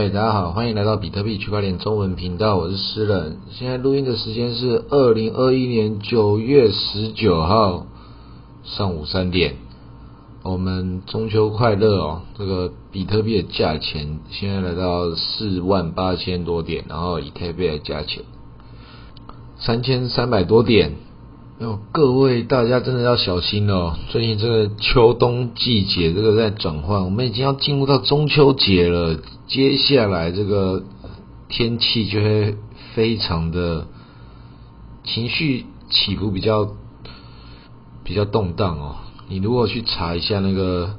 嗨，大家好，欢迎来到比特币区块链中文频道，我是诗人。现在录音的时间是二零二一年九月十九号上午三点。我们中秋快乐哦！这个比特币的价钱现在来到四万八千多点，然后以太币的价钱三千三百多点。哦，各位大家真的要小心哦！最近这个秋冬季节这个在转换，我们已经要进入到中秋节了。接下来这个天气就会非常的情绪起伏比较比较动荡哦。你如果去查一下那个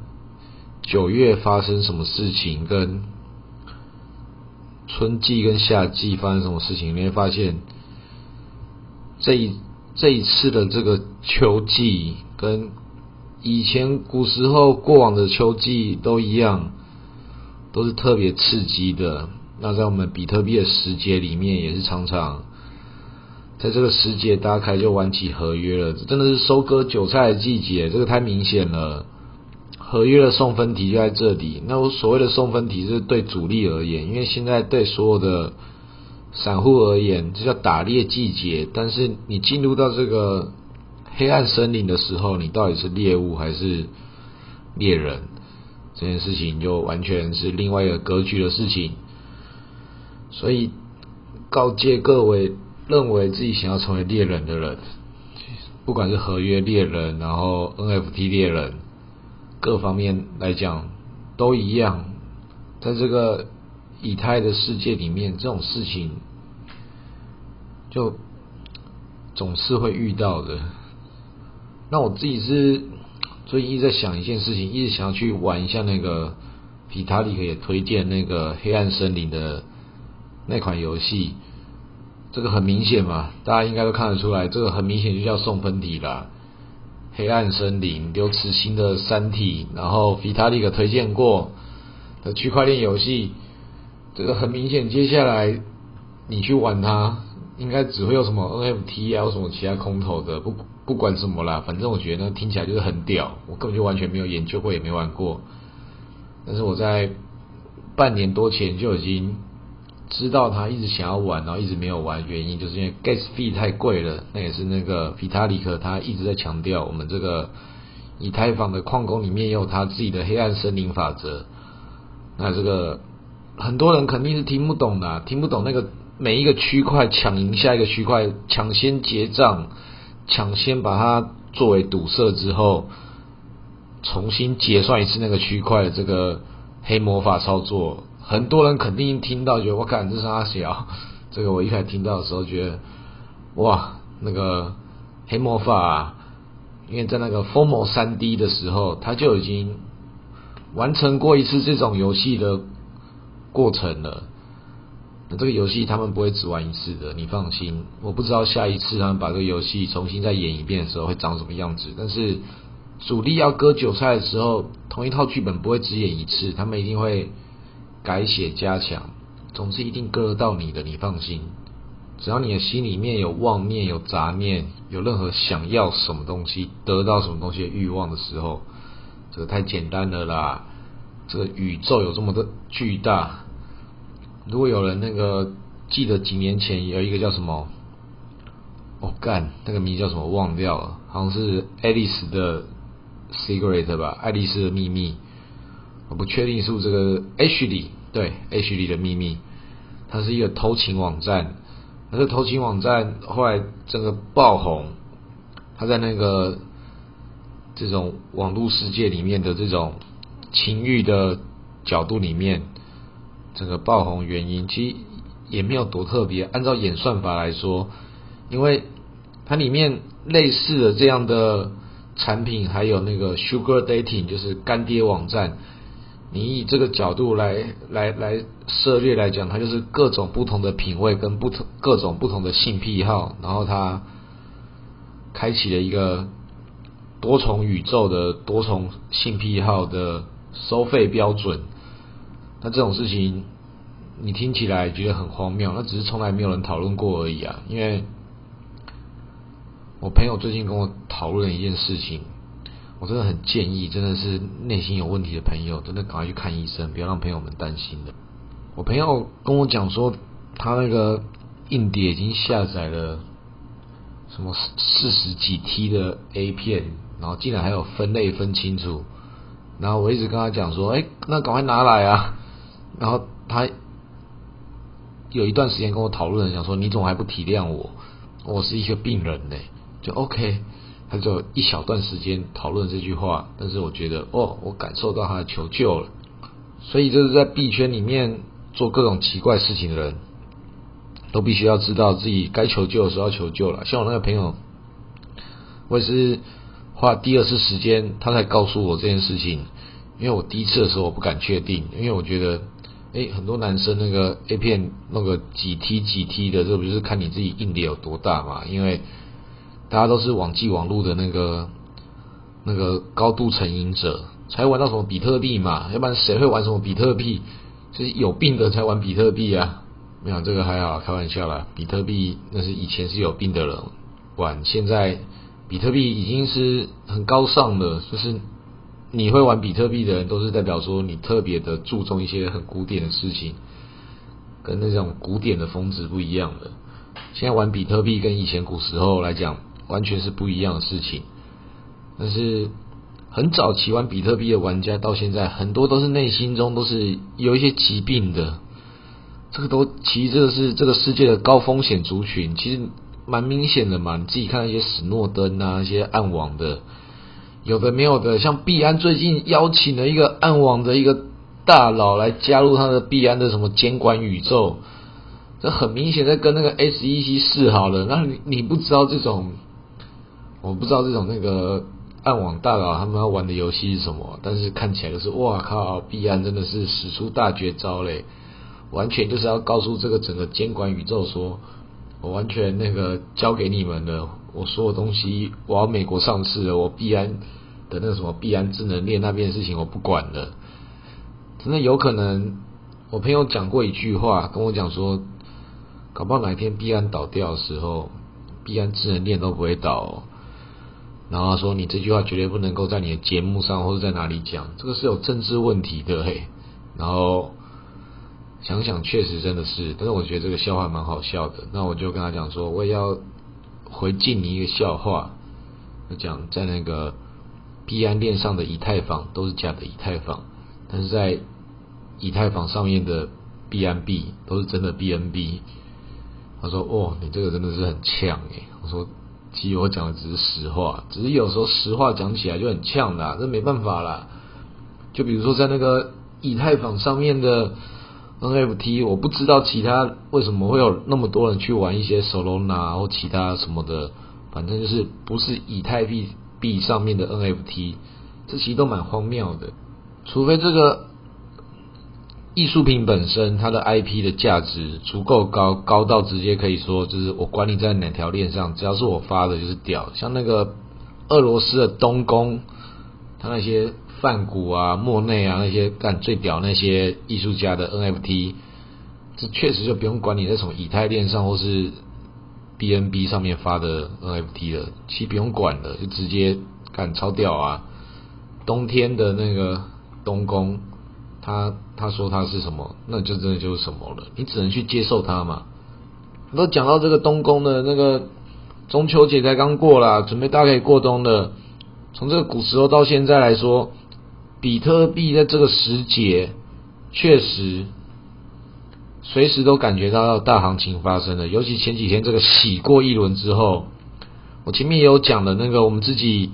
九月发生什么事情，跟春季跟夏季发生什么事情，你会发现这一。这一次的这个秋季跟以前古时候过往的秋季都一样，都是特别刺激的。那在我们比特币的时节里面，也是常常在这个时节，大家开就玩起合约了。真的是收割韭菜的季节，这个太明显了。合约的送分题就在这里。那我所谓的送分题是对主力而言，因为现在对所有的。散户而言，这叫打猎季节。但是你进入到这个黑暗森林的时候，你到底是猎物还是猎人？这件事情就完全是另外一个格局的事情。所以告诫各位，认为自己想要成为猎人的人，不管是合约猎人，然后 NFT 猎人，各方面来讲都一样，在这个。以太的世界里面，这种事情就总是会遇到的。那我自己是最近一直在想一件事情，一直想要去玩一下那个皮塔利克也推荐那个黑暗森林的那款游戏。这个很明显嘛，大家应该都看得出来，这个很明显就叫送分题啦。黑暗森林、刘慈欣的三体，然后皮塔利克推荐过的区块链游戏。这个很明显，接下来你去玩它，应该只会有什么 NFT 啊，有什么其他空投的，不不管什么啦，反正我觉得那听起来就是很屌，我根本就完全没有研究过，也没玩过。但是我在半年多前就已经知道他一直想要玩，然后一直没有玩，原因就是因为 gas fee 太贵了。那也是那个皮塔里克他一直在强调，我们这个以太坊的矿工里面也有他自己的黑暗森林法则。那这个。很多人肯定是听不懂的，听不懂那个每一个区块抢赢下一个区块，抢先结账，抢先把它作为堵塞之后，重新结算一次那个区块的这个黑魔法操作。很多人肯定听到觉得我感这是阿小，这个我一开始听到的时候觉得哇，那个黑魔法，因为在那个 Formal 三 D 的时候，他就已经完成过一次这种游戏的。过程了，那这个游戏他们不会只玩一次的，你放心。我不知道下一次他们把这个游戏重新再演一遍的时候会长什么样子，但是主力要割韭菜的时候，同一套剧本不会只演一次，他们一定会改写加强，总之一定割得到你的，你放心。只要你的心里面有妄念、有杂念、有任何想要什么东西、得到什么东西的欲望的时候，这个太简单了啦。这个宇宙有这么的巨大，如果有人那个记得几年前有一个叫什么，我干那个名叫什么忘掉了，好像是爱丽丝的 secret 吧，爱丽丝的秘密，我不确定是不是这个 H 里对 H 里的秘密，它是一个偷情网站，那个偷情网站后来整个爆红，它在那个这种网络世界里面的这种。情欲的角度里面，这个爆红原因其实也没有多特别。按照演算法来说，因为它里面类似的这样的产品，还有那个 Sugar Dating，就是干爹网站。你以这个角度来来来涉猎来讲，它就是各种不同的品味跟不同各种不同的性癖好，然后它开启了一个多重宇宙的多重性癖好的。收费标准，那这种事情你听起来觉得很荒谬，那只是从来没有人讨论过而已啊。因为我朋友最近跟我讨论一件事情，我真的很建议，真的是内心有问题的朋友，真的赶快去看医生，不要让朋友们担心的。我朋友跟我讲说，他那个硬碟已经下载了什么四十几 T 的 A 片，然后竟然还有分类分清楚。然后我一直跟他讲说，哎，那赶快拿来啊！然后他有一段时间跟我讨论，讲说你怎么还不体谅我？我是一个病人呢，就 OK。他就一小段时间讨论这句话，但是我觉得哦，我感受到他的求救了。所以就是在币圈里面做各种奇怪事情的人，都必须要知道自己该求救的时候要求救了。像我那个朋友，我也是。花第二次时间，他才告诉我这件事情。因为我第一次的时候我不敢确定，因为我觉得，哎，很多男生那个 A 片弄个几 T 几 T 的，这不就是看你自己硬碟有多大嘛？因为大家都是网际网络的那个那个高度成瘾者，才玩到什么比特币嘛？要不然谁会玩什么比特币？就是有病的才玩比特币啊！没有这个还好，开玩笑啦。比特币那是以前是有病的人玩，现在。比特币已经是很高尚的，就是你会玩比特币的人，都是代表说你特别的注重一些很古典的事情，跟那种古典的风值不一样的。现在玩比特币跟以前古时候来讲，完全是不一样的事情。但是很早期玩比特币的玩家，到现在很多都是内心中都是有一些疾病的。这个都其实这个是这个世界的高风险族群，其实。蛮明显的嘛，你自己看那些史诺登啊，一些暗网的，有的没有的，像币安最近邀请了一个暗网的一个大佬来加入他的币安的什么监管宇宙，这很明显在跟那个 SEC 示好了。那你你不知道这种，我不知道这种那个暗网大佬他们要玩的游戏是什么，但是看起来就是哇靠，币安真的是使出大绝招嘞，完全就是要告诉这个整个监管宇宙说。我完全那个交给你们了，我所有东西我要美国上市了，我必安的那个什么必安智能链那边的事情我不管了。真的有可能，我朋友讲过一句话，跟我讲说，搞不好哪一天必安倒掉的时候，必安智能链都不会倒。然后说你这句话绝对不能够在你的节目上或者在哪里讲，这个是有政治问题的嘿。然后。想想确实真的是，但是我觉得这个笑话蛮好笑的。那我就跟他讲说，我也要回敬你一个笑话。我讲在那个币安链上的以太坊都是假的以太坊，但是在以太坊上面的币安币都是真的 BNB。他说：“哦，你这个真的是很呛诶。”我说：“其实我讲的只是实话，只是有时候实话讲起来就很呛的，这没办法啦。就比如说在那个以太坊上面的。” NFT 我不知道其他为什么会有那么多人去玩一些 Solana 或其他什么的，反正就是不是以太币币上面的 NFT，这其实都蛮荒谬的。除非这个艺术品本身它的 IP 的价值足够高，高到直接可以说就是我管你在哪条链上，只要是我发的就是屌。像那个俄罗斯的东宫，它那些。梵谷啊、莫内啊那些干最屌那些艺术家的 NFT，这确实就不用管你在什么以太链上或是 BNB 上面发的 NFT 了，其实不用管了，就直接干超屌啊！冬天的那个东宫，他他说他是什么，那就真的就是什么了，你只能去接受它嘛。都讲到这个东宫的那个中秋节才刚过啦，准备大概过冬的，从这个古时候到现在来说。比特币在这个时节，确实随时都感觉到要大行情发生了。尤其前几天这个洗过一轮之后，我前面也有讲的那个，我们自己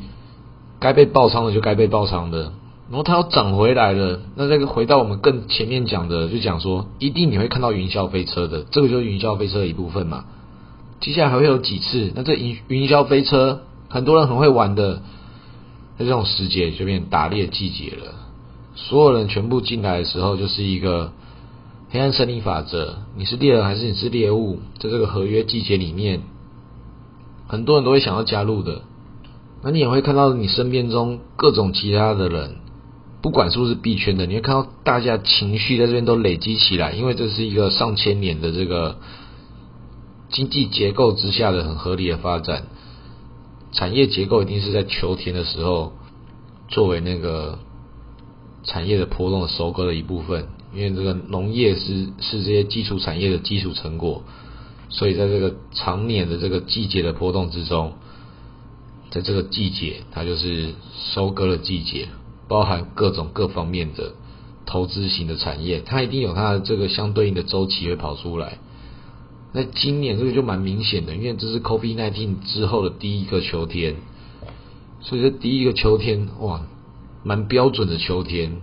该被爆仓的就该被爆仓的，然后它要涨回来了。那这个回到我们更前面讲的，就讲说一定你会看到云霄飞车的，这个就是云霄飞车的一部分嘛。接下来还会有几次？那这云云霄飞车，很多人很会玩的。在这种时节就变打猎季节了，所有人全部进来的时候，就是一个黑暗森林法则。你是猎人还是你是猎物？在这个合约季节里面，很多人都会想要加入的。那你也会看到你身边中各种其他的人，不管是不是币圈的，你会看到大家情绪在这边都累积起来，因为这是一个上千年的这个经济结构之下的很合理的发展。产业结构一定是在秋天的时候作为那个产业的波动的收割的一部分，因为这个农业是是这些基础产业的基础成果，所以在这个常年的这个季节的波动之中，在这个季节它就是收割的季节，包含各种各方面的投资型的产业，它一定有它的这个相对应的周期会跑出来。那今年这个就蛮明显的，因为这是 COVID-19 之后的第一个秋天，所以这第一个秋天哇，蛮标准的秋天。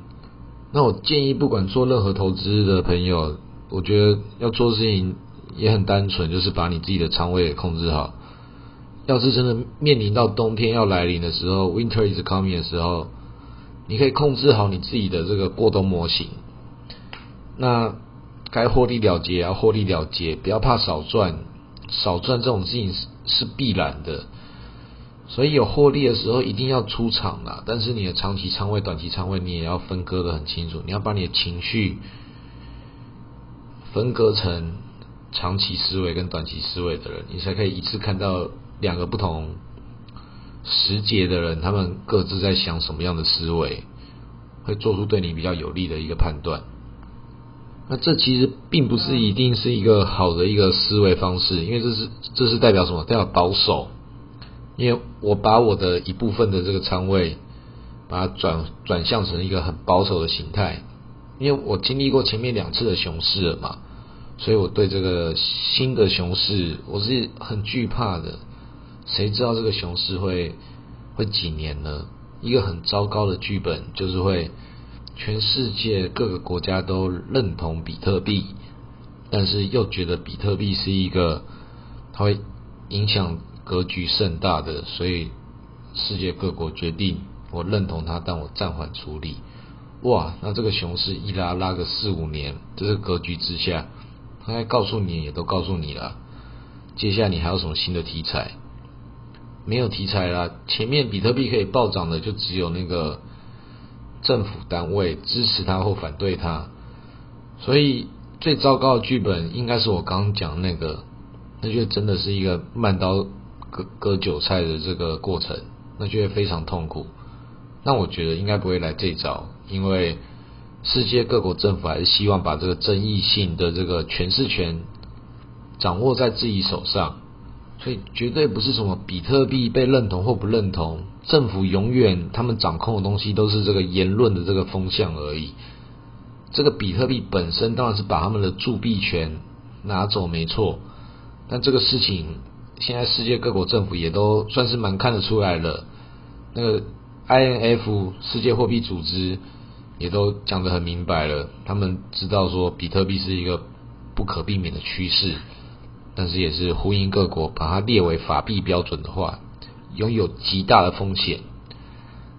那我建议，不管做任何投资的朋友，我觉得要做事情也很单纯，就是把你自己的仓位给控制好。要是真的面临到冬天要来临的时候，Winter is coming 的时候，你可以控制好你自己的这个过冬模型。那该获利了结要获利了结，不要怕少赚，少赚这种事情是是必然的。所以有获利的时候一定要出场啦，但是你的长期仓位、短期仓位你也要分割的很清楚，你要把你的情绪分割成长期思维跟短期思维的人，你才可以一次看到两个不同时节的人，他们各自在想什么样的思维，会做出对你比较有利的一个判断。那这其实并不是一定是一个好的一个思维方式，因为这是这是代表什么？代表保守。因为我把我的一部分的这个仓位，把它转转向成一个很保守的形态，因为我经历过前面两次的熊市了嘛，所以我对这个新的熊市我是很惧怕的。谁知道这个熊市会会几年呢？一个很糟糕的剧本就是会。全世界各个国家都认同比特币，但是又觉得比特币是一个它会影响格局甚大的，所以世界各国决定我认同它，但我暂缓处理。哇，那这个熊市一拉拉个四五年，这个格局之下，他该告诉你也都告诉你了。接下来你还有什么新的题材？没有题材啦，前面比特币可以暴涨的就只有那个。政府单位支持他或反对他，所以最糟糕的剧本应该是我刚讲那个，那就真的是一个慢刀割割韭菜的这个过程，那就会非常痛苦。那我觉得应该不会来这招，因为世界各国政府还是希望把这个争议性的这个诠释权掌握在自己手上。所以绝对不是什么比特币被认同或不认同，政府永远他们掌控的东西都是这个言论的这个风向而已。这个比特币本身当然是把他们的铸币权拿走没错，但这个事情现在世界各国政府也都算是蛮看得出来了。那个 INF 世界货币组织也都讲得很明白了，他们知道说比特币是一个不可避免的趋势。但是也是呼应各国把它列为法币标准的话，拥有极大的风险。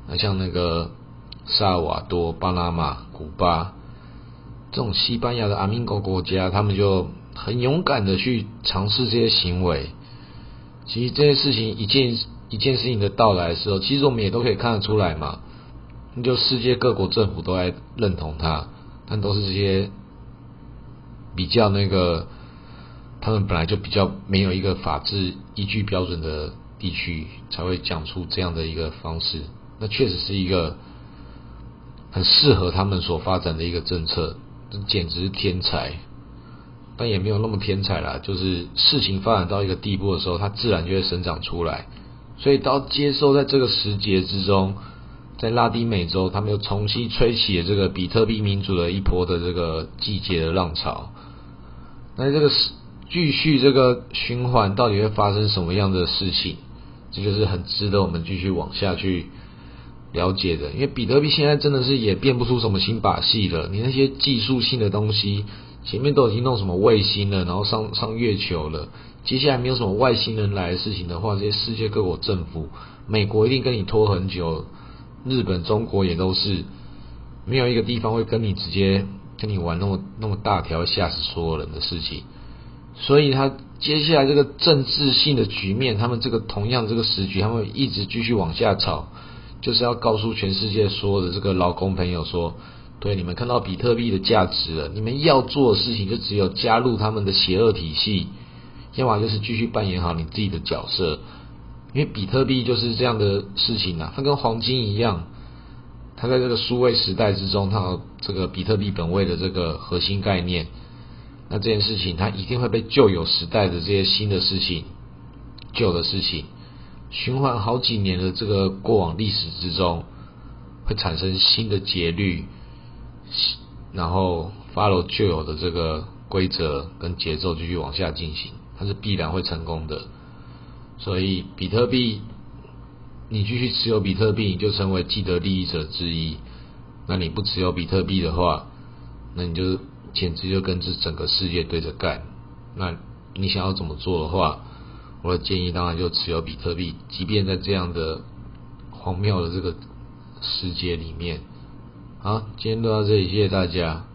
那像那个萨尔瓦多、巴拿马、古巴这种西班牙的阿明国国家，他们就很勇敢的去尝试这些行为。其实这些事情一件一件事情的到来的时候，其实我们也都可以看得出来嘛。那就世界各国政府都在认同它，但都是这些比较那个。他们本来就比较没有一个法治依据标准的地区，才会讲出这样的一个方式。那确实是一个很适合他们所发展的一个政策，这简直是天才。但也没有那么天才啦，就是事情发展到一个地步的时候，它自然就会生长出来。所以到接受在这个时节之中，在拉丁美洲，他们又重新吹起了这个比特币民主的一波的这个季节的浪潮。那这个是。继续这个循环到底会发生什么样的事情？这就是很值得我们继续往下去了解的。因为比特币现在真的是也变不出什么新把戏了。你那些技术性的东西，前面都已经弄什么卫星了，然后上上月球了。接下来没有什么外星人来的事情的话，这些世界各国政府，美国一定跟你拖很久，日本、中国也都是，没有一个地方会跟你直接跟你玩那么那么大条吓死所有人的事情。所以，他接下来这个政治性的局面，他们这个同样这个时局，他们一直继续往下炒，就是要告诉全世界所有的这个劳工朋友说：，对，你们看到比特币的价值了，你们要做的事情就只有加入他们的邪恶体系，要么就是继续扮演好你自己的角色，因为比特币就是这样的事情啊，它跟黄金一样，它在这个数位时代之中，它有这个比特币本位的这个核心概念。那这件事情，它一定会被旧有时代的这些新的事情、旧的事情循环好几年的这个过往历史之中，会产生新的节律，然后 follow 旧有的这个规则跟节奏继续往下进行，它是必然会成功的。所以，比特币，你继续持有比特币，你就成为既得利益者之一。那你不持有比特币的话，那你就简直就跟这整个世界对着干。那你想要怎么做的话，我的建议当然就持有比特币，即便在这样的荒谬的这个世界里面。好，今天就到这里，谢谢大家。